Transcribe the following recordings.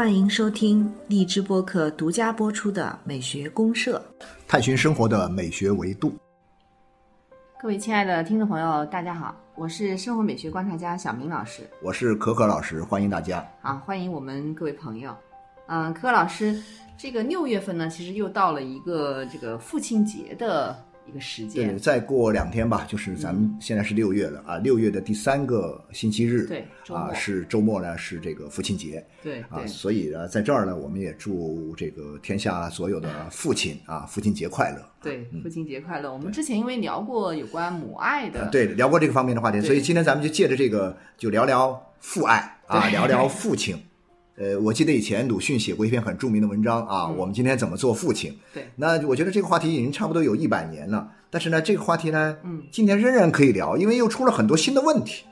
欢迎收听荔枝播客独家播出的《美学公社》，探寻生活的美学维度。各位亲爱的听众朋友，大家好，我是生活美学观察家小明老师。我是可可老师，欢迎大家。啊，欢迎我们各位朋友。嗯，可可老师，这个六月份呢，其实又到了一个这个父亲节的一个时间。对，再过两天吧，就是咱们现在是六月了啊，六月的第三个星期日，对，啊是周末呢，是这个父亲节啊，对啊，所以呢，在这儿呢，我们也祝这个天下所有的父亲啊，父亲节快乐。对，父亲节快乐！我们之前因为聊过有关母爱的，呃对，聊过这个方面的话题，所以今天咱们就借着这个，就聊聊父爱啊，聊聊 父亲。呃，我记得以前鲁迅写过一篇很著名的文章啊，嗯我们今天怎么做父亲？对那我觉得这个话题已经差不多有一百年了，但是呢，这个话题呢，嗯，今天仍然可以聊，因为又出了很多新的问题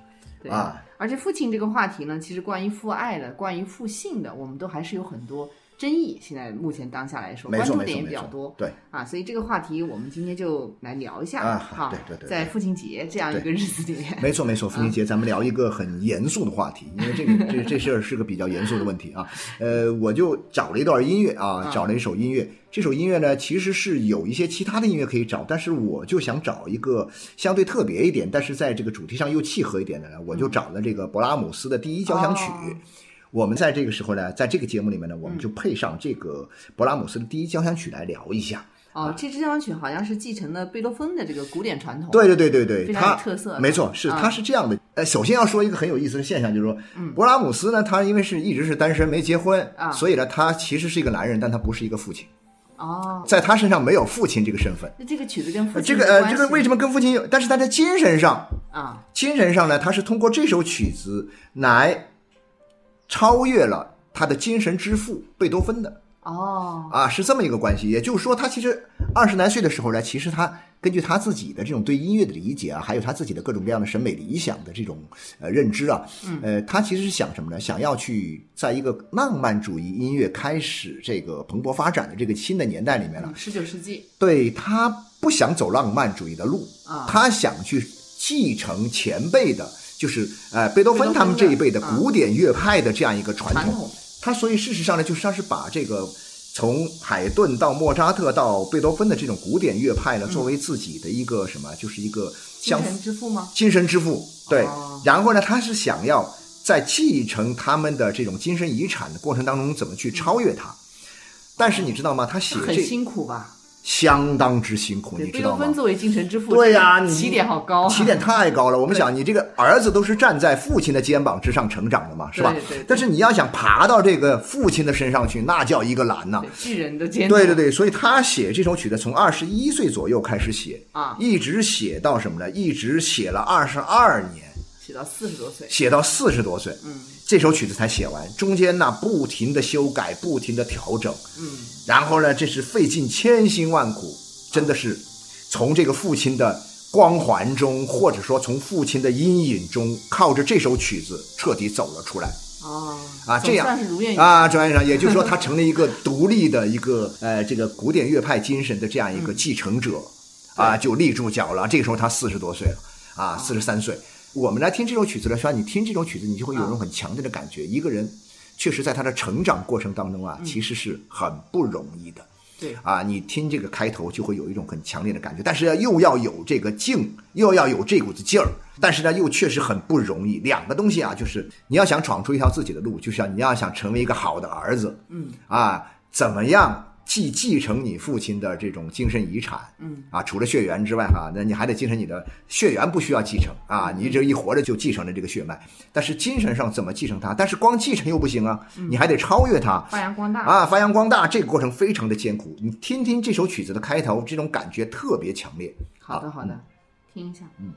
对啊。而且父亲这个话题呢，其实关于父爱的、关于父性的，我们都还是有很多争议。现在目前当下来说，关注点也比较多。对，啊，所以这个话题我们今天就来聊一下啊好对对对对在父亲节这样一个日子里面，没错没错，父亲节咱们聊一个很严肃的话题，因为这个这这事儿是个比较严肃的问题啊。呃，我就找了一段音乐啊，嗯找了一首音乐。这首音乐呢，其实是有一些其他的音乐可以找，但是我就想找一个相对特别一点，但是在这个主题上又契合一点的呢，我就找了这个勃拉姆斯的第一交响曲。哦我们在这个时候呢，在这个节目里面呢，我们就配上这个勃拉姆斯的第一交响曲来聊一下。哦，这支交响曲好像是继承了贝多芬的这个古典传统。对对对对对，非常有他特色没错，是啊他是这样的。呃，首先要说一个很有意思的现象，就是说，嗯勃拉姆斯呢，他因为是一直是单身没结婚啊所以呢，他其实是一个男人，但他不是一个父亲，哦，在他身上没有父亲这个身份。那这个曲子跟父呃亲这个呃，这个为什么跟父亲有？但是他在精神上，啊？精神上呢，他是通过这首曲子来超越了他的精神之父贝多芬的。哦，啊，是这么一个关系。也就是说，他其实二十来岁的时候呢，其实他根据他自己的这种对音乐的理解啊，还有他自己的各种各样的审美理想的这种呃认知啊，呃，他其实是想什么呢？想要去在一个浪漫主义音乐开始这个蓬勃发展的这个新的年代里面了，十九世纪对他不想走浪漫主义的路啊他想去继承前辈的，就是呃贝多芬他们这一辈的古典乐派的这样一个传统。他所以事实上呢，就是他是把这个从海顿到莫扎特到贝多芬的这种古典乐派呢，作为自己的一个什么，就是一个精相神之父吗？精神之父。对哦，然后呢，他是想要在继承他们的这种精神遗产的过程当中，怎么去超越他。但是你知道吗？他写这很辛苦吧？相当之辛苦，你知道吗？贝多芬？作为精神之父，对呀、你起点好高。啊，起点太高了。我们想，你这个儿子都是站在父亲的肩膀之上成长的嘛，是吧？对对对。但是你要想爬到这个父亲的身上去，那叫一个难呐、对巨人的肩，对对，对，所以他写这首曲子从二十一岁左右开始写啊。一直写到什么呢？一直写了二十二年，写到四十多岁，写到四十多岁，嗯，这首曲子才写完，中间呢不停的修改，不停的调整，嗯，然后呢，这是费尽千辛万苦，真的是从这个父亲的光环中，或者说从父亲的阴影中，靠着这首曲子彻底走了出来。哦，啊，这样啊，专业上，也就是说，他成了一个独立的一个呃，这个古典乐派精神的这样一个继承者，啊，就立住脚了。这个时候他四十多岁了，啊，四十三岁。我们来听这首曲子的时候，你听这种曲子，你就会有一种很强烈的感觉，一个人确实在他的成长过程当中啊，其实是很不容易的。对。啊，你听这个开头就会有一种很强烈的感觉，但是又要有这个劲，又要有这股子劲儿，但是呢，又确实很不容易。两个东西啊，就是你要想闯出一条自己的路，就像你要想成为一个好的儿子，嗯。啊，怎么样既继承你父亲的这种精神遗产，嗯啊，除了血缘之外哈，那你还得继承你的血缘，不需要继承啊，你这一活着就继承了这个血脉，但是精神上怎么继承它？但是光继承又不行啊，你还得超越它，发扬光大，啊，发扬光大这个过程非常的艰苦。你听听这首曲子的开头，这种感觉特别强烈。好的好的，听一下，嗯。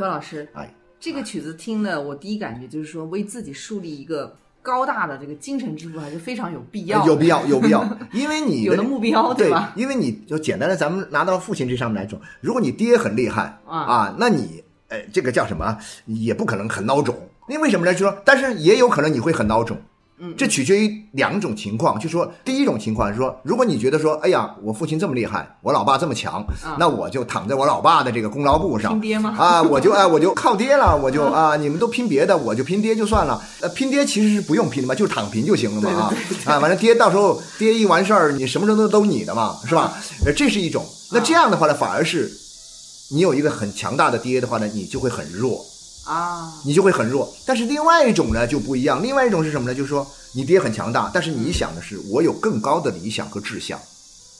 柯老师，哎，这个曲子听的，我第一感觉就是说，为自己树立一个高大的这个精神支柱，还是非常有必要的，有必要，有必要，因为你的有了目标，对吧？因为你就简单的，咱们拿到父亲这上面来说，如果你爹很厉害啊啊，那你哎，这个叫什么，也不可能很孬种。因为为什么呢？就说，但是也有可能你会很孬种。嗯，这取决于两种情况，就说第一种情况是说，如果你觉得说，哎呀，我父亲这么厉害，我老爸这么强，啊那我就躺在我老爸的这个功劳簿上，拼爹吗啊，我就哎，我就靠爹了，我就啊，你们都拼别的，我就拼爹就算了。呃，拼爹其实是不用拼的嘛，就是躺平就行了嘛啊啊，完了爹到时候爹一完事儿，你什么时候都都你的嘛，是吧？呃，这是一种。那这样的话呢，反而是你有一个很强大的爹的话呢，你就会很弱。啊，你就会很弱。但是另外一种呢就不一样，另外一种是什么呢？就是说你爹很强大，但是你想的是我有更高的理想和志向。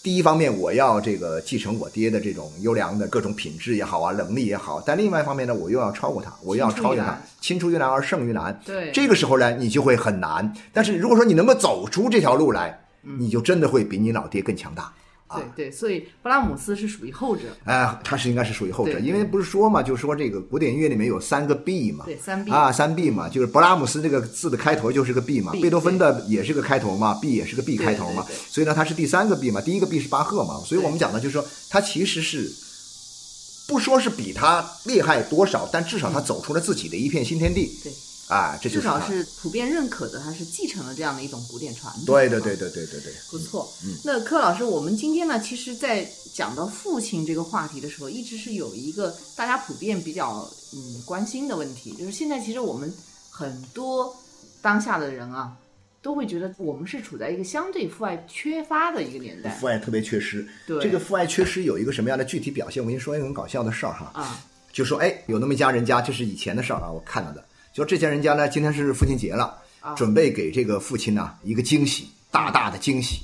第一方面，我要这个继承我爹的这种优良的各种品质也好啊，能力也好；但另外一方面呢，我又要超过他，我又要超越他，青出于蓝而胜于蓝。对，这个时候呢，你就会很难。但是如果说你能够走出这条路来，你就真的会比你老爹更强大。对对，所以布拉姆斯是属于后者，哎，他是应该是属于后者，因为不是说嘛，就是说这个古典音乐里面有三个 B 嘛，对三 B 啊，三 B 嘛，就是勃拉姆斯这个字的开头就是个 B 嘛贝多芬的也是个开头嘛，B 也是个 B 开头嘛所以呢，它是第三个 B 嘛，第一个 B 是巴赫嘛，所以我们讲的就是说，他其实是不说是比他厉害多少，但至少他走出了自己的一片新天地，对，啊，这就是至少是普遍认可的，它是继承了这样的一种古典传统。对对对对对对对，不错。嗯那柯老师，我们今天呢，其实，在讲到父亲这个话题的时候，一直是有一个大家普遍比较嗯关心的问题，就是现在其实我们很多当下的人啊，都会觉得我们是处在一个相对父爱缺乏的一个年代父爱特别缺失，对这个父爱缺失有一个什么样的具体表现？我跟你说一个很搞笑的事儿哈，啊，就说哎，有那么一家人家，这是以前的事儿啊，我看到的。就说这家人家呢，今天是父亲节了，啊准备给这个父亲呢一个惊喜，大大的惊喜。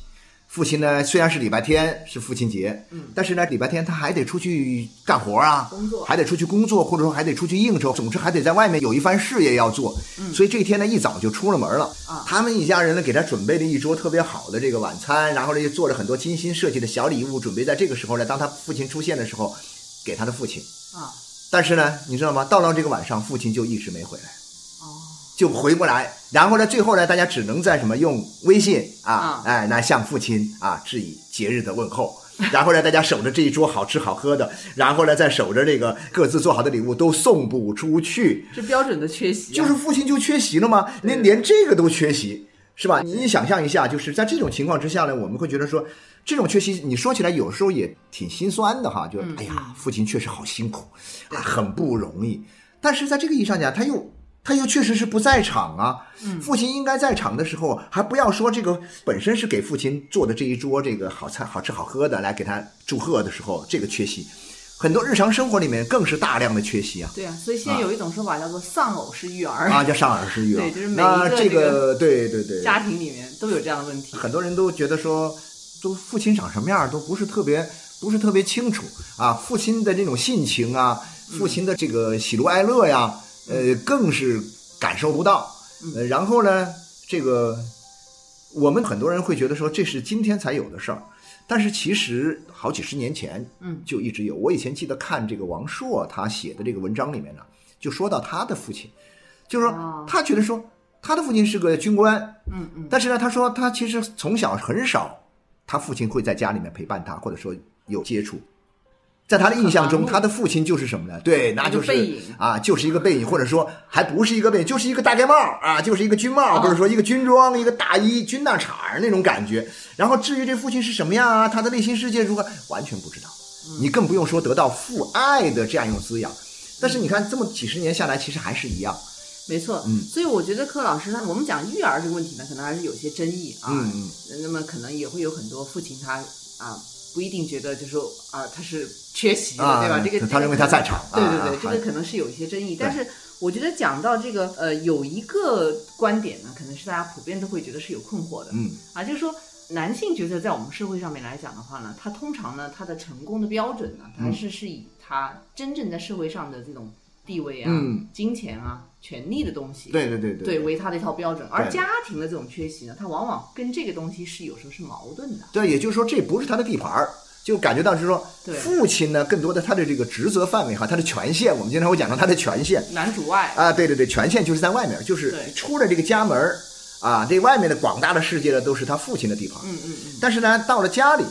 父亲呢虽然是礼拜天是父亲节，嗯，但是呢礼拜天他还得出去干活啊，工作还得出去工作，或者说还得出去应酬，总之还得在外面有一番事业要做。嗯，所以这一天呢一早就出了门了。啊他们一家人呢给他准备了一桌特别好的这个晚餐，然后呢又做了很多精心设计的小礼物，准备在这个时候呢，当他父亲出现的时候，给他的父亲。啊，但是呢，你知道吗？到了这个晚上，父亲就一直没回来，哦，就回不来。然后呢，最后呢，大家只能在什么用微信啊啊，哎，来向父亲啊致以节日的问候。然后呢，大家守着这一桌好吃好喝的，然后呢，再守着这个各自做好的礼物都送不出去，是标准的缺席、啊，就是父亲就缺席了吗？连连这个都缺席，是吧？你想象一下，就是在这种情况之下呢，我们会觉得说，这种缺席，你说起来有时候也挺心酸的哈，就嗯哎呀，父亲确实好辛苦啊，很不容易。但是在这个意义上讲，他又他又确实是不在场啊。父亲应该在场的时候，还不要说这个本身是给父亲做的这一桌这个好菜、好吃好喝的来给他祝贺的时候，这个缺席，很多日常生活里面更是大量的缺席啊。对啊，所以现在有一种说法叫做“丧偶式育儿”，啊，叫丧偶式育儿。对就是每一个这个个，对对对，家庭里面都有这样的问题。很多人都觉得说，都父亲长什么样儿都不是特别，不是特别清楚啊。父亲的这种性情啊，父亲的这个喜怒哀乐呀，呃，更是感受不到。呃，然后呢，这个我们很多人会觉得说，这是今天才有的事儿。但是其实好几十年前，嗯，就一直有。我以前记得看这个王朔他写的这个文章里面呢，就说到他的父亲，就是哦说他觉得说他的父亲是个军官，嗯嗯，但是呢，他说他其实从小很少，他父亲会在家里面陪伴他，或者说有接触。在他的印象中，他的父亲就是什么呢？对，那就是一个背影啊，就是一个背影，或者说还不是一个背影，就是一个大盖帽啊，就是一个军帽，哦或者说一个军装、一个大衣、军大氅儿那种感觉。然后至于这父亲是什么样啊，他的内心世界如何，完全不知道。嗯你更不用说得到父爱的这样一种滋养。但是你看，这么几十年下来，其实还是一样。没错，嗯所以我觉得柯老师他，我们讲育儿这个问题呢，可能还是有些争议啊。嗯嗯那么可能也会有很多父亲他啊不一定觉得就是说啊他是缺席的，啊对吧？这个他认为他在场对对对，这个可能是有一些争议。但是我觉得讲到这个呃，有一个观点呢，可能是大家普遍都会觉得是有困惑的。嗯啊，就是说男性角色在我们社会上面来讲的话呢，他通常呢，他的成功的标准呢，还是是以他真正在社会上的这种地位啊、嗯金钱啊、权力的东西，对对对对对为他的一套标准。而家庭的这种缺席呢，它往往跟这个东西是有时候是矛盾的。对，也就是说这不是他的地盘儿，就感觉到是说对，父亲呢，更多的他的这个职责范围哈，他的权限，我们经常会讲到他的权限男主外，啊，对对对，权限就是在外面，就是对出了这个家门儿啊，这外面的广大的世界呢，都是他父亲的地盘。嗯嗯嗯，但是呢，到了家里，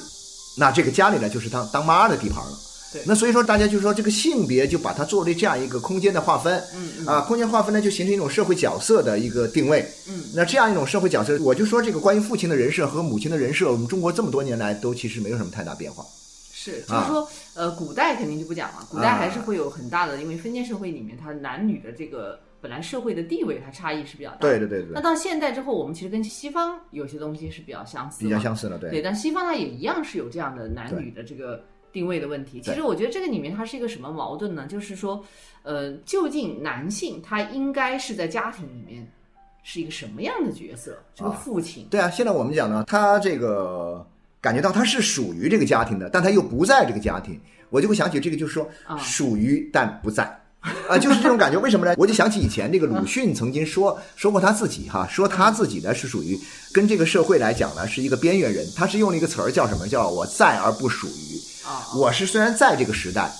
那这个家里呢，就是他当妈的地盘了。对。那所以说大家就说这个性别就把它作为这样一个空间的划分，嗯嗯。啊，空间划分呢就形成一种社会角色的一个定位，嗯，那这样一种社会角色，我就说这个关于父亲的人设和母亲的人设，我们中国这么多年来都其实没有什么太大变化，是，啊。就是说，呃，古代肯定就不讲了，古代还是会有很大的，因为封建社会里面，它男女的这个本来社会的地位，它差异是比较大的。对对对对。那，到现代之后，我们其实跟西方有些东西是比较相似，比较。相似了，对，对，但西方它也一样是有这样的男女的这个定位的问题。其实我觉得这个里面它是一个什么矛盾呢？就是说，呃，究竟男性他应该是在家庭里面是一个什么样的角色？这个父亲，对啊，现在我们讲呢，他这个感觉到他是属于这个家庭的，但他又不在这个家庭，我就会想起这个，就是说啊属于但不在。啊，就是这种感觉。为什么呢？我就想起以前这个鲁迅曾经说说过他自己哈，说他自己呢是属于跟这个社会来讲呢是一个边缘人。他是用了一个词儿叫什么？叫我在而不属于。啊，我是虽然在这个时代，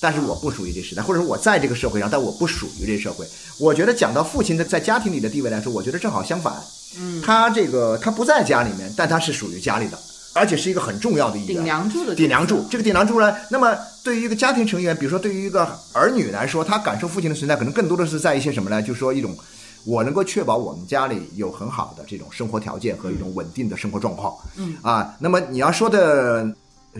但是我不属于这时代，或者说我在这个社会上，但我不属于这社会。我觉得讲到父亲的在家庭里的地位来说，我觉得正好相反。嗯，他这个他不在家里面，但他是属于家里的，而且是一个很重要的一顶。梁柱的顶梁柱，这个顶梁柱呢，那么对于一个家庭成员，比如说对于一个儿女来说，他感受父亲的存在，可能更多的是在一些什么呢？就是说一种，我能够确保我们家里有很好的这种生活条件和一种稳定的生活状况。嗯啊，那么你要说的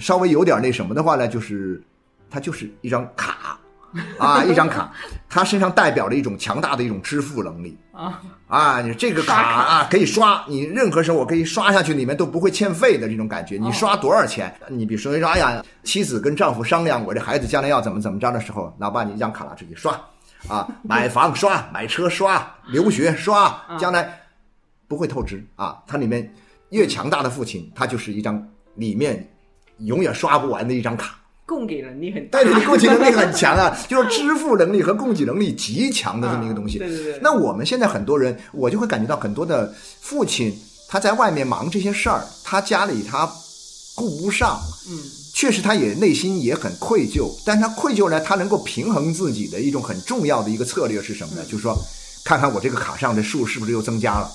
稍微有点那什么的话呢，就是它就是一张卡 啊，一张卡，它身上代表着一种强大的一种支付能力。啊，啊，你这个卡啊可以刷，你任何时候我可以刷下去，里面都不会欠费的这种感觉。你刷多少钱？你比如说，哎呀，妻子跟丈夫商量，我这孩子将来要怎么怎么着的时候，哪怕你一张卡拿出去刷，啊，买房刷，买车刷，留学刷，将来不会透支啊。它里面越强大的父亲，他就是一张里面永远刷不完的一张卡。供给能力很但是你，供给能力很强啊，就是支付能力和供给能力极强的这么一个东西。嗯对对对那我们现在很多人，我就会感觉到很多的父亲他在外面忙这些事儿，他家里他顾不上。嗯，确实，他也内心也很愧疚，但他愧疚呢，他能够平衡自己的一种很重要的一个策略是什么呢？就是说，看看我这个卡上的数是不是又增加了。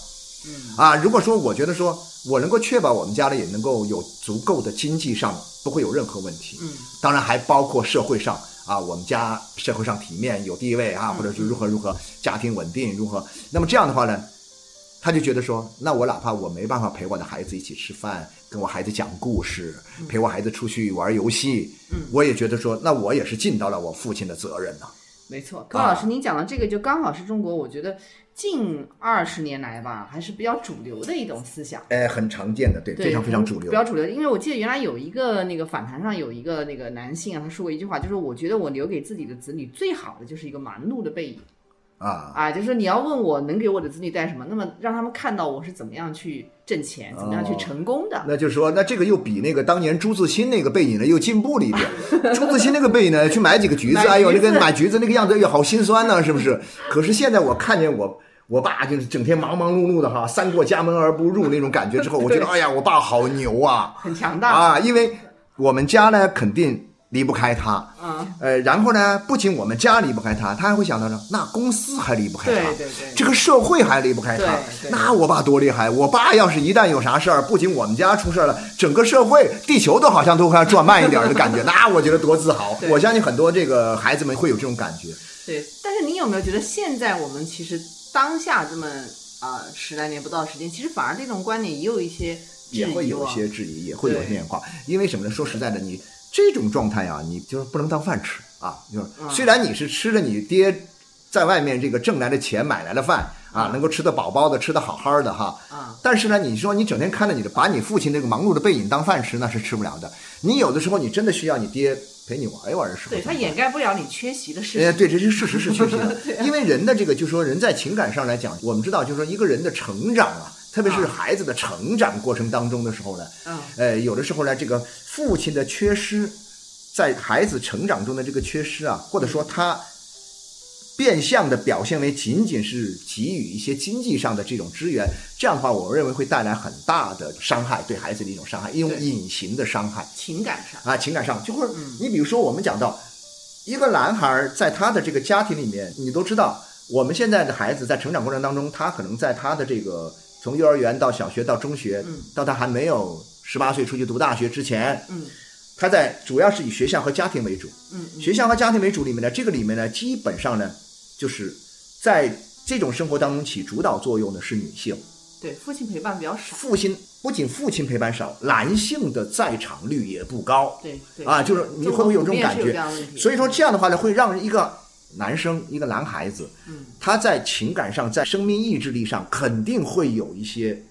嗯。啊，如果说我觉得说我能够确保我们家里也能够有足够的经济上不会有任何问题，嗯，当然还包括社会上啊，我们家社会上体面有地位啊，或者是如何如何家庭稳定如何，那么这样的话呢，他就觉得说，那我哪怕我没办法陪我的孩子一起吃饭，跟我孩子讲故事，陪我孩子出去玩游戏，嗯。我也觉得说，那我也是尽到了我父亲的责任呐、没错，高老师，您讲的这个就刚好是中国，我觉得近二十年来吧，还是比较主流的一种思想。哎，很常见的，对，对，非常非常主流比。较主流。因为我记得原来有一个那个访谈上有一个那个男性啊，他说过一句话，就是我觉得我留给自己的子女最好的就是一个忙碌的背影啊，啊，就是你要问我能给我的子女带什么，那么让他们看到我是怎么样去挣钱，怎么样去成功的。那就是说，那这个又比那个当年朱自清那个背影呢又进步了一点。朱自清那个背影呢，去买几个橘子，哎呦，那个买橘子那个样子，哎呦，好心酸呢、是不是？可是现在我看见我我爸就是整天忙忙碌碌的哈，三过家门而不入那种感觉之后，我觉得哎呀，我爸好牛啊很强大，啊！因为我们家呢肯定离不开他，嗯，呃，然后呢，不仅我们家离不开他，他还会想到呢，那公司还离不开他，对对对，这个社会还离不开他那我爸多厉害！我爸要是一旦有啥事儿，不仅我们家出事儿了，整个社会、地球都好像都快转慢一点儿的感觉，那我觉得多自豪！我相信很多这个孩子们会有这种感觉。对。但是你有没有觉得现在我们其实当下这么啊、十来年不到时间，其实反而这种观点也有一些质疑也会有一哦些质疑，也会有对变化。因为什么呢？说实在的，你这种状态啊，你就是不能当饭吃啊。就虽然你是吃着你爹在外面这个挣来的钱买来的饭啊，能够吃得饱饱的，吃得好好的哈。啊，但是呢，你说你整天看着你的，把你父亲那个忙碌的背影当饭吃，那是吃不了的。你有的时候你真的需要你爹陪你玩一玩的时候，对他掩盖不了你缺席的事哎，实。对，这是事实是缺席的，啊。因为人的这个，就说人在情感上来讲，我们知道，就是说一个人的成长啊，特别是啊。孩子的成长过程当中的时候呢，嗯，呃，有的时候呢，这个父亲的缺失，在孩子成长中的这个缺失啊，或者说他变相的表现为仅仅是给予一些经济上的这种支援，这样的话，我认为会带来很大的伤害，对孩子的一种伤害，一种隐形的伤害。情感上，啊，情感上，就会你比如说我们讲到一个男孩在他的这个家庭里面，你都知道，我们现在的孩子在成长过程当中，他可能在他的这个从幼儿园到小学到中学，嗯。到他还没有十八岁出去读大学之前，嗯他在主要是以学校和家庭为主。嗯嗯。学校和家庭为主里面呢，这个里面呢，基本上呢，就是在这种生活当中起主导作用的是女性，对，父亲陪伴比较少，父亲不仅父亲陪伴少，男性的在场率也不高。对对。啊就是你会不会有这种感觉？所以说这样的话呢，会让一个男生，一个男孩子，嗯，他在情感上，在生命意志力上，肯定会有一些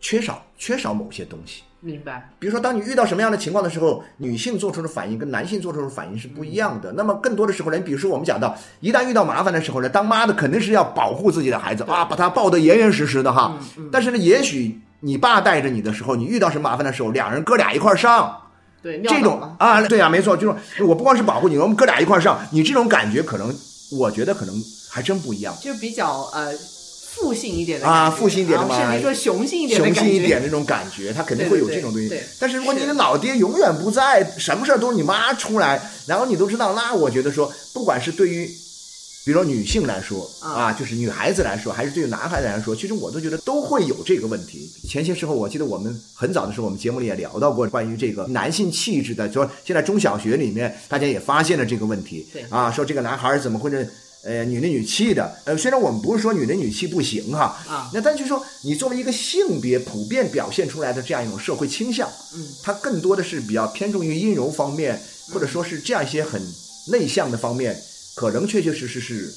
缺少，缺少某些东西。明白，比如说，当你遇到什么样的情况的时候，女性做出的反应跟男性做出的反应是不一样的。那么更多的时候呢，比如说我们讲到，一旦遇到麻烦的时候呢，当妈的肯定是要保护自己的孩子啊，把他抱得严严实实的哈。但是呢，也许你爸带着你的时候，你遇到什么麻烦的时候，两人哥俩一块上，对，尿这种啊，对啊，没错，就是我不光是保护你，我们哥俩一块上，你这种感觉可能，我觉得可能还真不一样。就比较呃父性一点的啊父性一点的嘛甚至说雄性一点的雄，性一点的那种感觉，他肯定会有这种东西。对对对。但是如果你的老爹永远不在，什么事儿都是你妈出来，然后你都知道，那我觉得说，不管是对于，比如说女性来说啊。啊，就是女孩子来说，还是对于男孩子来说，其实我都觉得都会有这个问题。前些时候，我记得我们很早的时候，我们节目里也聊到过关于这个男性气质的，就说现在中小学里面大家也发现了这个问题，对。啊，说这个男孩儿怎么会是呃女里女气的？呃，虽然我们不是说女里女气不行哈，啊那但就是说你作为一个性别普遍表现出来的这样一种社会倾向，嗯，它更多的是比较偏重于阴柔方面，或者说是这样一些很内向的方面，可能确确实实是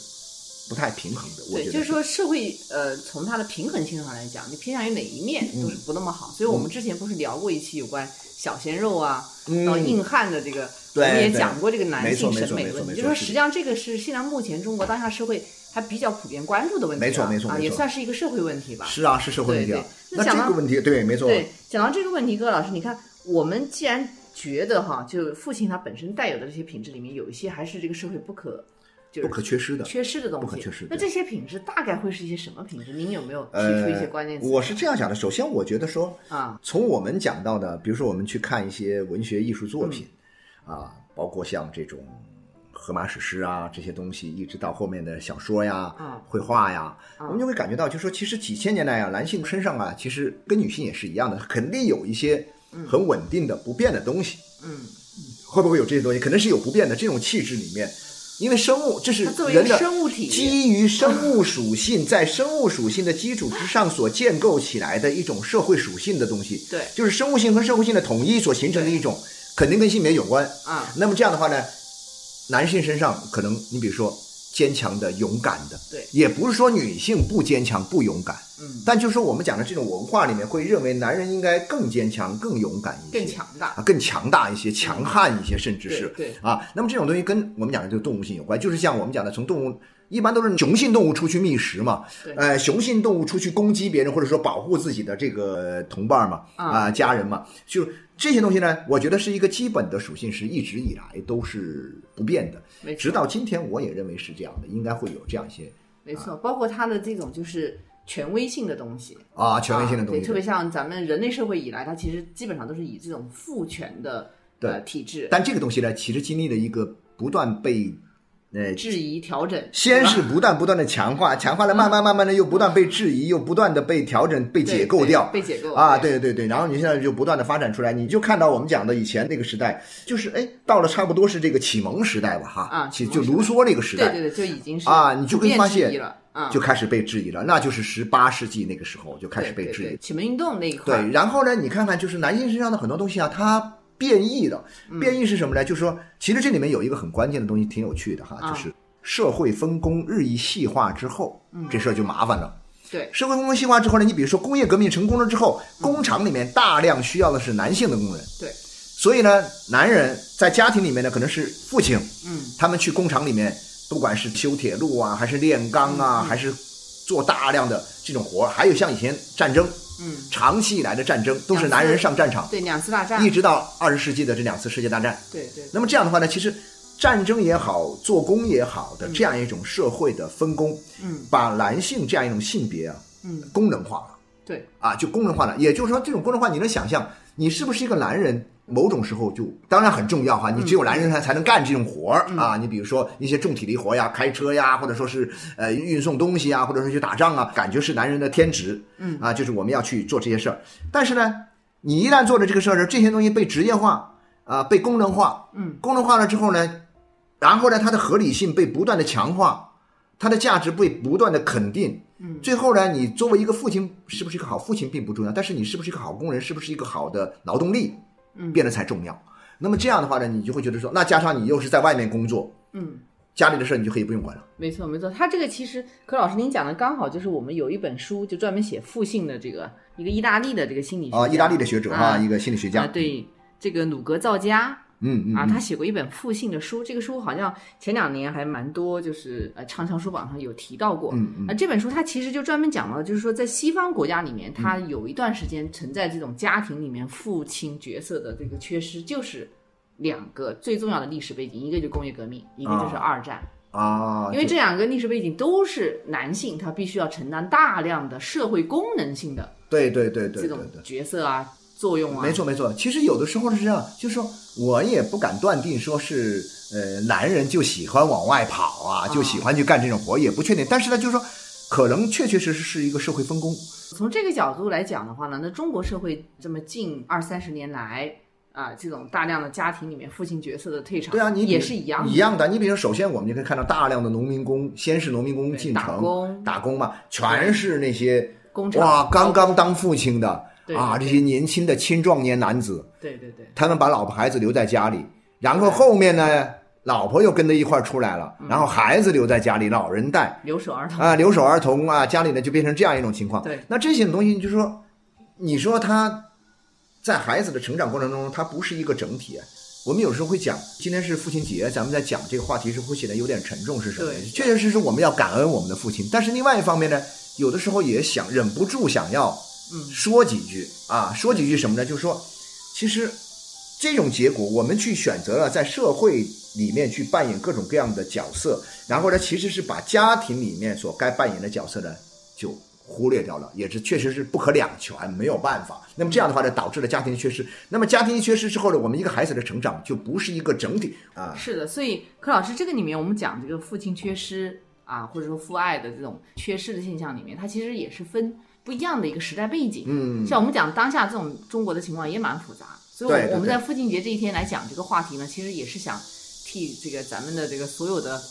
不太平衡的。我对，觉得就是说社会呃，从它的平衡性上来讲，你偏向于哪一面都是不那么好。所以我们之前不是聊过一期有关小鲜肉啊，嗯然后硬汉的这个，我们也讲过这个男性审美问题。就是说，实际上这个是现在目前中国当下社会还比较普遍关注的问题啊，没错没错啊，也算是一个社会问题吧。是啊，是社会问题啊。对对那那讲到这个问题，对，没错，对，讲到这个问题，各位老师，你看，我们既然觉得哈，就父亲他本身带有的这些品质里面，有一些还是这个社会不可就是不可缺失的。缺失的东西，不可缺失那这些品质大概会是一些什么品质？您有没有提出一些关键词？呃我是这样想的，首先我觉得说，啊，从我们讲到的，比如说我们去看一些文学艺术作品，嗯啊，包括像这种荷马史诗啊这些东西，一直到后面的小说呀、嗯绘画呀，嗯我们就会感觉到，就说其实几千年来啊，男性身上啊，其实跟女性也是一样的，肯定有一些很稳定的、不变的东西。嗯，会不会有这些东西？肯定是有不变的这种气质里面，因为生物这是人的生物体基于生物属性，在生物属性的基础之上所建构起来的一种社会属性的东西。对就是生物性和社会性的统一所形成的一种，肯定跟性别有关。啊，那么这样的话呢，男性身上可能你比如说坚强的、勇敢的，对。也不是说女性不坚强、不勇敢，嗯，但就是说我们讲的这种文化里面会认为男人应该更坚强、更勇敢一些，更强大。啊，更强大一些、强悍一些，甚至是。对对。啊。那么这种东西跟我们讲的这个动物性有关，就是像我们讲的，从动物一般都是雄性动物出去觅食嘛，呃，雄性动物出去攻击别人或者说保护自己的这个同伴嘛，啊。啊、家人嘛，就这些东西呢，我觉得是一个基本的属性，是一直以来都是不变的。直到今天我也认为是这样的，应该会有这样一些没错，包括它的这种就是权威性的东西，啊权威性的东西，特别像咱们人类社会以来，它其实基本上都是以这种父权的呃体制。但这个东西呢，其实经历了一个不断被呃质疑调整，先是不断不断的强化，强化了慢慢慢慢的又不断被质疑，又不断的被调整、被解构掉，被解构啊，对。对对对，然后你现在就不断的发展出来，你就看到我们讲的以前那个时代，就是哎，到了差不多是这个启蒙时代吧，哈，啊启就卢梭那个时代，对对对，就已经是啊你就会发现就开始被质疑了，那就是十八世纪那个时候就开始被质疑。启蒙运动那一块对，，然后呢，你看看就是男性身上的很多东西啊，它变异了。嗯。变异是什么呢？就是说，其实这里面有一个很关键的东西，挺有趣的哈，啊。就是社会分工日益细化之后，这事儿就麻烦了。嗯对。社会分工细化之后呢，你比如说工业革命成功了之后，工厂里面大量需要的是男性的工人，对，所以呢，男人在家庭里面呢，可能是父亲，嗯，他们去工厂里面，不管是修铁路啊，还是炼钢啊，嗯。还是做大量的这种活儿，还有像以前战争，嗯，长期以来的战争都是男人上战场，对两次大战一，直到二十世纪的这两次世界大战。对对那么这样的话呢，其实战争也好，做工也好的这样一种社会的分工，嗯把男性这样一种性别啊嗯，功能化了。对，啊，就功能化了。也就是说，这种功能化，你能想象，你是不是一个男人？某种时候就当然很重要哈，你只有男人才才能干这种活儿、啊。你比如说一些重体力活呀，开车呀，或者说是呃运送东西啊，或者说去打仗啊，感觉是男人的天职。嗯啊，就是我们要去做这些事儿。但是呢，你一旦做了这个事儿，这些东西被职业化啊，被功能化，嗯，功能化了之后呢，然后呢，它的合理性被不断的强化，它的价值被不断的肯定。嗯最后呢，你作为一个父亲，是不是一个好父亲并不重要，但是你是不是一个好工人，是不是一个好的劳动力，嗯变得才重要。那么这样的话呢，你就会觉得说，那加上你又是在外面工作，嗯。家里的事儿你就可以不用管了。没错，没错，他这个其实柯老师您讲的刚好就是我们有一本书就专门写父性的这个一个意大利的这个心理学啊，意大利的学者哈、啊一个心理学家，啊，对这个鲁格造家啊，嗯嗯啊他写过一本父姓的书，这个书好像前两年还蛮多，就是呃畅销书榜上有提到过。嗯嗯啊，这本书它其实就专门讲了，就是说在西方国家里面，它嗯有一段时间存在这种家庭里面父亲角色的这个缺失，就是两个最重要的历史背景，一个就是工业革命，一个就是二战。啊，因为这两个历史背景都是男性，他必须要承担大量的社会功能性的对对对对对这种。角色啊、作用啊。没错没错，其实有的时候是这样，就是说我也不敢断定说是呃男人就喜欢往外跑啊，就喜欢去干这种活，也不确定。但是呢，就是说可能确确实实是一个社会分工。从这个角度来讲的话呢，那中国社会这么近二三十年来啊，这种大量的家庭里面父亲角色的退场，对啊，你也是一样的。一样的。你比如首先我们就可以看到大量的农民工，先是农民工进城打工打工嘛，全是那些工厂哇刚刚当父亲的对啊，这些年轻的青壮年男子，对对对，他们把老婆孩子留在家里，然后后面呢，老婆又跟着一块儿出来了，嗯然后孩子留在家里，老人带。留守儿童啊，留守儿童啊，家里呢就变成这样一种情况。对，那这些东西，就是说，你说他在孩子的成长过程中，他不是一个整体啊。我们有时候会讲，今天是父亲节，咱们在讲这个话题时会显得有点沉重，是什么？确确实实我们要感恩我们的父亲，但是另外一方面呢，有的时候也想忍不住想要嗯说几句啊，说几句什么呢？就是说，其实这种结果，我们去选择了在社会里面去扮演各种各样的角色，然后呢，其实是把家庭里面所该扮演的角色呢就忽略掉了，也是确实是不可两全，没有办法。那么这样的话呢，导致了家庭缺失。那么家庭一缺失之后呢，我们一个孩子的成长就不是一个整体啊。是的，所以柯老师这个里面我们讲这个父亲缺失啊，或者说父爱的这种缺失的现象里面，它其实也是分不一样的一个时代背景。嗯，像我们讲当下这种中国的情况也蛮复杂，所以我我们在父亲节这一天来讲这个话题呢，其实也是想替这个咱们的这个所有的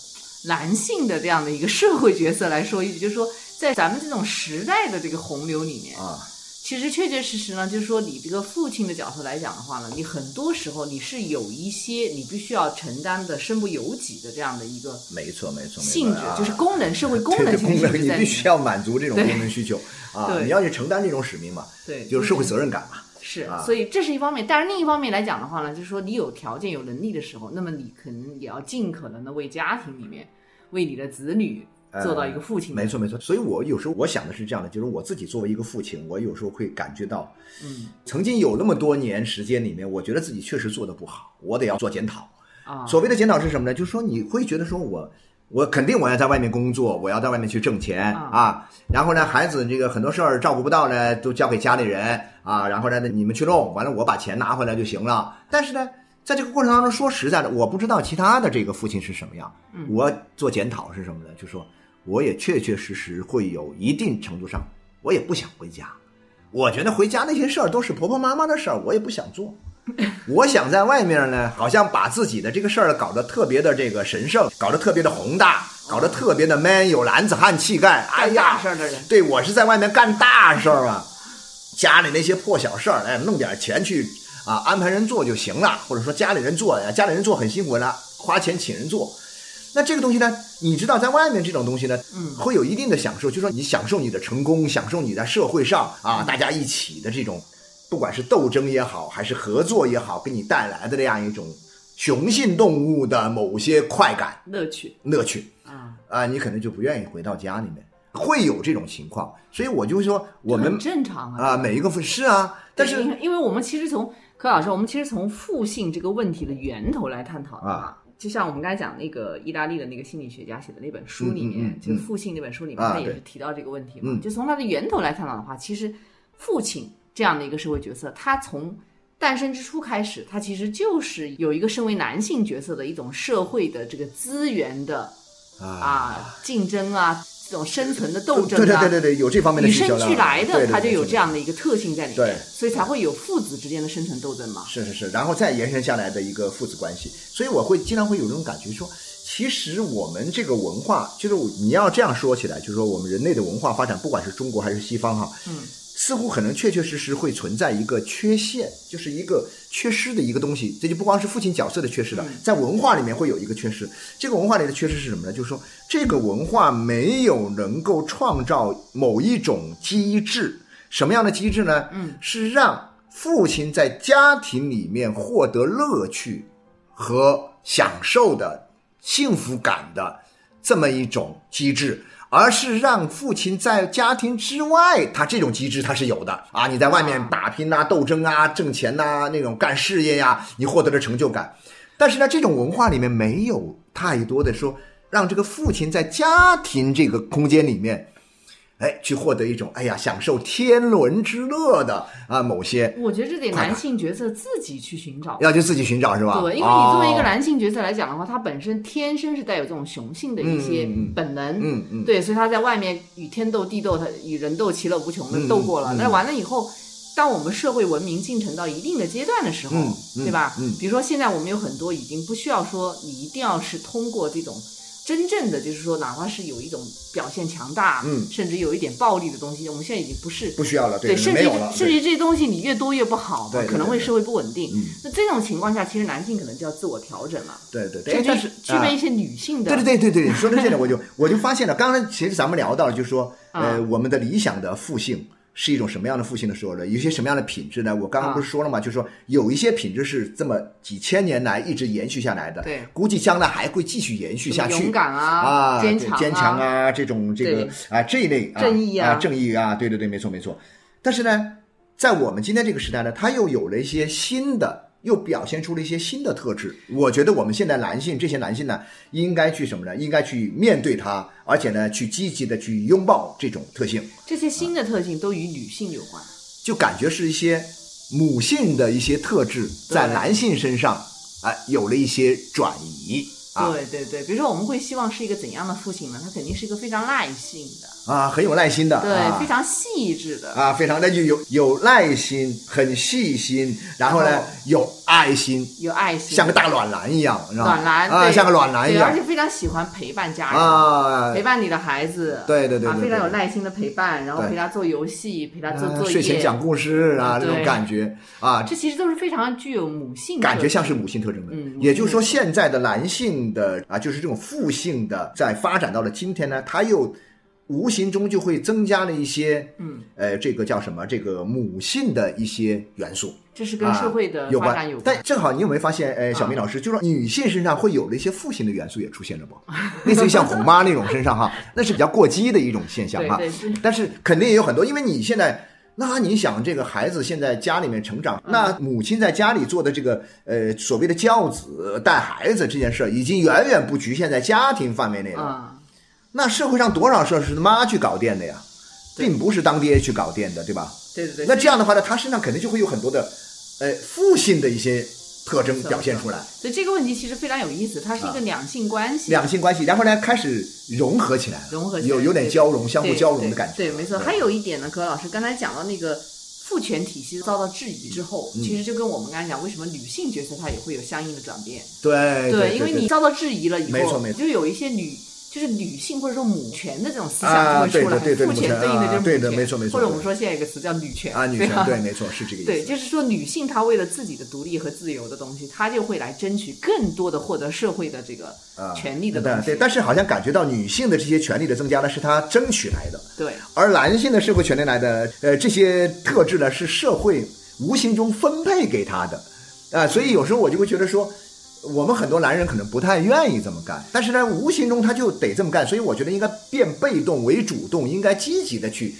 男性的这样的一个社会角色来说一句，就是说在咱们这种时代的这个洪流里面，啊，其实确确实实呢，就是说你这个父亲的角色来讲的话呢，你很多时候你是有一些你必须要承担的身不由己的这样的一个没错没错，没错性质，啊就是功能社会功能功能，你。必须要满足这种功能需求 啊，对你要去承担这种使命嘛，对，就是社会责任感嘛。是啊，所以这是一方面，但是另一方面来讲的话呢，就是说你有条件、有能力的时候，那么你可能也要尽可能的为家庭里面、为你的子女做到一个父亲的。没错没错，所以我有时候我想的是这样的，就是我自己作为一个父亲，我有时候会感觉到，嗯曾经有那么多年时间里面，我觉得自己确实做的不好，我得要做检讨。啊，所谓的检讨是什么呢？就是说你会觉得说我。我肯定我要在外面工作，我要在外面去挣钱啊啊。然后呢，孩子这个很多事儿照顾不到呢，都交给家里人啊。然后呢，你们去弄，完了我把钱拿回来就行了。但是呢，在这个过程当中，说实在的，我不知道其他的这个父亲是什么样。嗯我做检讨是什么呢？就说我也确确实实会有一定程度上，我也不想回家。我觉得回家那些事儿都是婆婆妈妈的事儿，我也不想做。我想在外面呢，好像把自己的这个事儿搞得特别的这个神圣，搞得特别的宏大，搞得特别的 man，有男子汉气概。哎呀，事儿的人，对我是在外面干大事儿啊，家里那些破小事儿，哎，弄点钱去啊，安排人做就行了，或者说家里人做，呀家里人做很辛苦了，花钱请人做。那这个东西呢，你知道，在外面这种东西呢，嗯会有一定的享受，就说你享受你的成功，享受你在社会上啊，大家一起的这种，不管是斗争也好，还是合作也好，给你带来的这样一种雄性动物的某些快感、乐趣乐趣啊，啊，你可能就不愿意回到家里面，会有这种情况。所以我就说，我们很正常啊。啊，每一个父是啊，但是因为我们其实从柯老师，我们其实从父性这个问题的源头来探讨的，啊就像我们刚才讲那个意大利的那个心理学家写的那本书里面，嗯嗯嗯就是《父亲》那本书里面，啊他也是提到这个问题嘛。嗯。就从他的源头来探讨的话，其实父亲这样的一个社会角色，他从诞生之初开始，他其实就是有一个身为男性角色的一种社会的这个资源的啊竞争啊，这种生存的斗争啊，对对对对对，有这方面的与生俱来的，对对对它就有这样的一个特性在里对。面，所以才会有父子之间的生存斗争嘛。是是是，然后再延伸下来的一个父子关系，所以我会经常会有这种感觉说，其实我们这个文化，就是你要这样说起来，就是说我们人类的文化发展，不管是中国还是西方哈，嗯，似乎可能确确实实会存在一个缺陷，就是一个缺失的一个东西。这就不光是父亲角色的缺失了，在文化里面会有一个缺失。这个文化里的缺失是什么呢？就是说这个文化没有能够创造某一种机制，什么样的机制呢？嗯，是让父亲在家庭里面获得乐趣和享受的幸福感的这么一种机制，而是让父亲在家庭之外，他这种机制他是有的啊！你在外面打拼呐、斗争啊、挣钱呐、那种干事业呀、你获得了成就感。但是呢，这种文化里面没有太多的说让这个父亲在家庭这个空间里面，哎，去获得一种哎呀享受天伦之乐的啊某些，我觉得这得男性角色自己去寻找。要去自己寻找是吧？对，因为你作为一个哦男性角色来讲的话，他本身天生是带有这种雄性的一些本能，嗯嗯对，所以他在外面与天斗地斗，他与人斗其乐无穷的嗯斗过了。嗯那完了以后，当我们社会文明进程到一定的阶段的时候，嗯嗯对吧？嗯比如说现在我们有很多已经不需要说你一定要是通过这种。真正的就是说，哪怕是有一种表现强大，嗯。甚至有一点暴力的东西，我们现在已经不是不需要了，对，甚至没有了，甚至这些东西你越多越不好嘛对，可能会社会不稳定。嗯。那这种情况下，其实男性可能就要自我调整了，对对对，这就是具备一些女性的。对对对对对，你 说到这点，我就我就发现了，刚才其实咱们聊到了，就是说，呃，啊我们的理想的父性是一种什么样的父亲的时候呢？有些什么样的品质呢？我刚刚不是说了吗？就是说有一些品质是这么几千年来一直延续下来的，对估计将来还会继续延续下去。勇敢啊啊，坚强啊坚强啊，这种这个啊这一类啊正义啊啊正义啊，对对对，没错没错。但是呢，在我们今天这个时代呢，它又有了一些新的，又表现出了一些新的特质。我觉得我们现在男性这些男性呢，应该去什么呢？应该去面对它，而且呢，去积极的去拥抱这种特性，这些新的特性都与女性有关。就感觉是一些母性的一些特质在男性身上啊、有了一些转移啊对对对，比如说我们会希望是一个怎样的父亲呢？他肯定是一个非常耐性的，啊，很有耐心的，对，啊非常细致的。啊，非常那就有有耐心，很细心，然后呢后有爱心，有爱心，像个大暖男一样，是吧？暖男啊，对像个暖男一样，而且非常喜欢陪伴家人，啊陪，伴你的孩子，啊，对对对对非常有耐心的陪伴，然后陪他做游戏，陪他做啊作业，睡前讲故事啊，这种感觉啊，这其实都是非常具有母性，感觉像是母性特征的。嗯也就是说，现在的男性的啊，就是这种父性的，在发展到了今天呢，他又无形中就会增加了一些，嗯，呃，这个叫什么？这个母性的一些元素。这是跟社会的啊有发展有但正好你有没有发现，呃，小明老师，就说女性身上会有了一些父性的元素也出现了不？类似于像虎妈那种身上哈，那是比较过激的一种现象哈。但是肯定也有很多，因为你现在。那你想，这个孩子现在家里面成长，嗯那母亲在家里做的这个呃所谓的教子带孩子这件事儿，已经远远不局限在家庭范围内了。啊、那社会上多少事儿是妈去搞定的呀，并不是当爹去搞定的，对吧？对对对，那这样的话呢，他身上肯定就会有很多的，呃，父性的一些特征表现出来，所以这个问题其实非常有意思，它是一个两性关系，两性关系，然后呢开始融合起来了，融合起来有有点交融，相互交融的感觉。对，对没错。还有一点呢，葛老师刚才讲到那个父权体系遭到质疑之后，嗯其实就跟我们刚才讲，为什么女性角色她也会有相应的转变？对对，因为你遭到质疑了以后，没错没错就有一些女。就是女性或者说母权的这种思啊想就会出来，对对对对父权对应的就是母权，啊对的没错没错或者我们说现在有个词叫女权啊，女权对，没错是这个意思。对，就是说女性她为了自己的独立和自由的东西，她就会来争取更多的获得社会的这个啊权利的东西。对对，但是好像感觉到女性的这些权利的增加呢，是她争取来的，对而男性的社会权利来的，呃，这些特质呢，是社会无形中分配给他的，啊、所以有时候我就会觉得说，我们很多男人可能不太愿意这么干，但是呢，无形中他就得这么干，所以我觉得应该变被动为主动，应该积极的去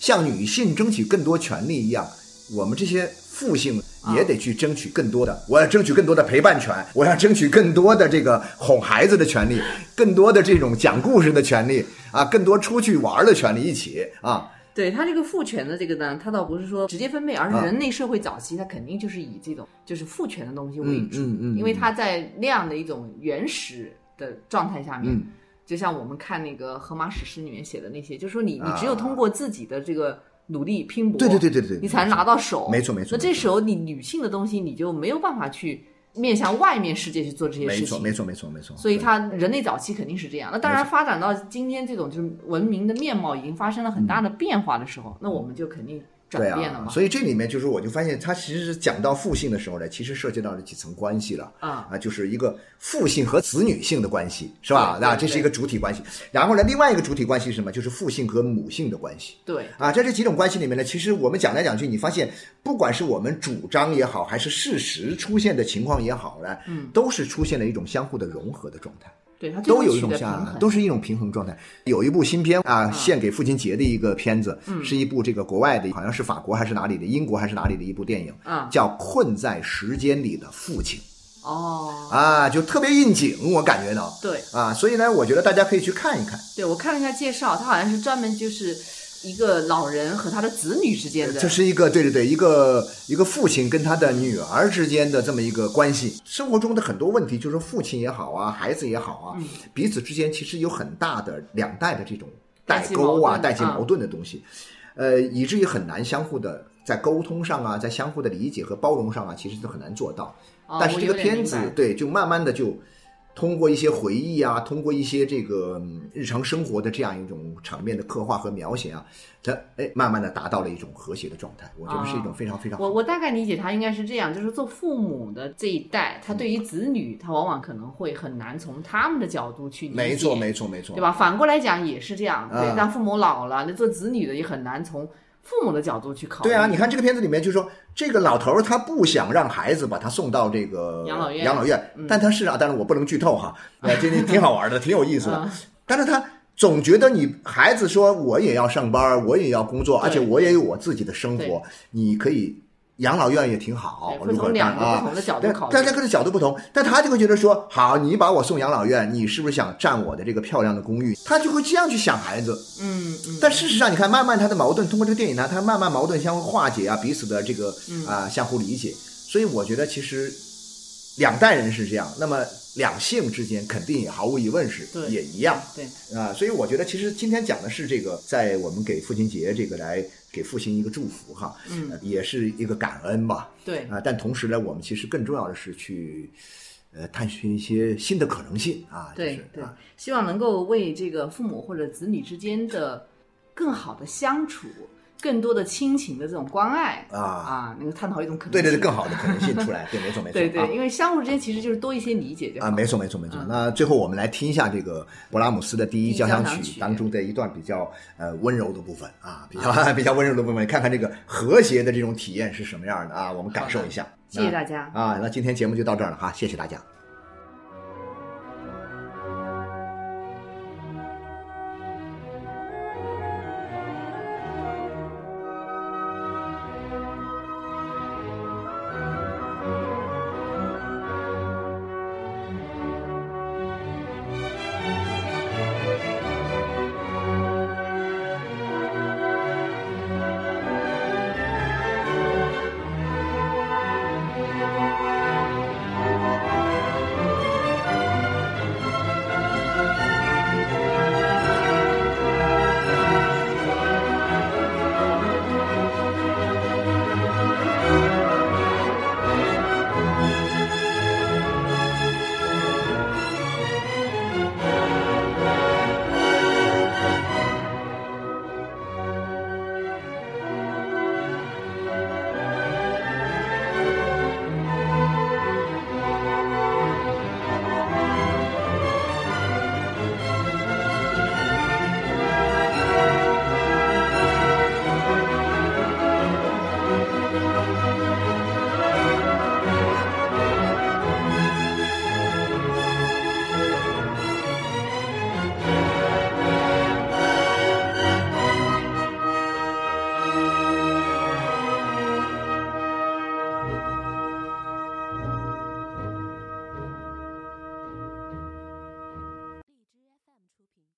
向女性争取更多权利一样，我们这些父性也得去争取更多的，我要争取更多的陪伴权，我要争取更多的这个哄孩子的权利，更多的这种讲故事的权利啊，更多出去玩的权利，一起啊。对他这个父权的这个呢，他倒不是说直接分配，而是啊。人类社会早期，它肯定就是以这种就是父权的东西为主，嗯嗯嗯因为它在那样的一种原始的状态下面，嗯。就像我们看那个《荷马史诗》里面写的那些，就是说你你啊。只有通过自己的这个努力拼搏，对对对对对对你才能拿到手，没错没错那这时候你女性的东西，你就没有办法去面向外面世界去做这些事情，没错没错没错没错。所以它人类早期肯定是这样。那当然，发展到今天这种就是文明的面貌已经发生了很大的变化的时候，那我们就肯定转对啊，变了嘛。所以这里面就是我就发现，它其实是讲到父性的时候呢，其实涉及到了几层关系了啊啊，就是一个父性和子女性的关系，是吧？那这是一个主体关系。然后呢，另外一个主体关系是什么？就是父性和母性的关系。对啊，在这几种关系里面呢，其实我们讲来讲去，你发现不管是我们主张也好，还是事实出现的情况也好呢，嗯，都是出现了一种相互的融合的状态。对，它都有一种像。都是一种平衡状态。有一部新片啊，献给父亲节的一个片子，是一部这个国外的，好像是法国还是哪里的，英国还是哪里的一部电影，啊叫《困在时间里的父亲哦》，啊，就特别应景，我感觉到对啊，所以呢，我觉得大家可以去看一看。对，我看了一下介绍，它好像是专门就是一个老人和他的子女之间的，这是一个对对对，一个一个父亲跟他的女儿之间的这么一个关系。生活中的很多问题，就是父亲也好啊，孩子也好嗯啊，彼此之间其实有很大的两代的这种代沟啊、代际矛盾的东西，呃，以至于很难相互的在沟通上啊，在相互的理解和包容上啊，其实都很难做到。哦但是这个片子对，就慢慢的就通过一些回忆啊，通过一些这个嗯日常生活的这样一种场面的刻画和描写啊，它哎慢慢的达到了一种和谐的状态。我觉得是一种非常非常好我我大概理解他应该是这样，就是做父母的这一代，他对于子女，他往往可能会很难从他们的角度去理解，没错没错没错，对吧？反过来讲也是这样，对啊，当父母老了，那做子女的也很难从父母的角度去考虑。对啊，你看这个片子里面就说，这个老头儿他不想让孩子把他送到这个养老院。养老院，但他是啊，但是我不能剧透哈，呃，这这挺好玩的，挺有意思的。嗯。但是他总觉得你孩子说我也要上班，我也要工作，而且我也有我自己的生活，你可以养老院也挺好如果从两个啊不同的角度对考虑大家各的角度不同，但他就会觉得说，好，你把我送养老院，你是不是想占我的这个漂亮的公寓？他就会这样去想孩子。嗯嗯，但事实上，你看，慢慢他的矛盾通过这个电影呢，他慢慢矛盾相互化解啊，彼此的这个嗯啊、相互理解。所以我觉得其实两代人是这样，那么两性之间肯定也毫无疑问是对。也一样。对，啊。所以我觉得其实今天讲的是这个，在我们给父亲节这个来给父亲一个祝福哈，嗯。呃也是一个感恩吧。对。啊，但同时呢，我们其实更重要的是去呃探寻一些新的可能性啊，对对。希望能够为这个父母或者子女之间的更好的相处，更多的亲情的这种关爱啊啊，能够探讨一种可能性。对对对，更好的可能性出来，对，没错没错，对对，啊因为相互之间其实就是多一些理解就好啊，没错没错没错。那最后我们来听一下这个勃拉姆斯的第一交响曲当中的一段比较呃温柔的部分啊，比较 比较温柔的部分，看看这个和谐的这种体验是什么样的啊，我们感受一下。谢谢大家。啊，那今天节目就到这儿了哈，谢谢大家。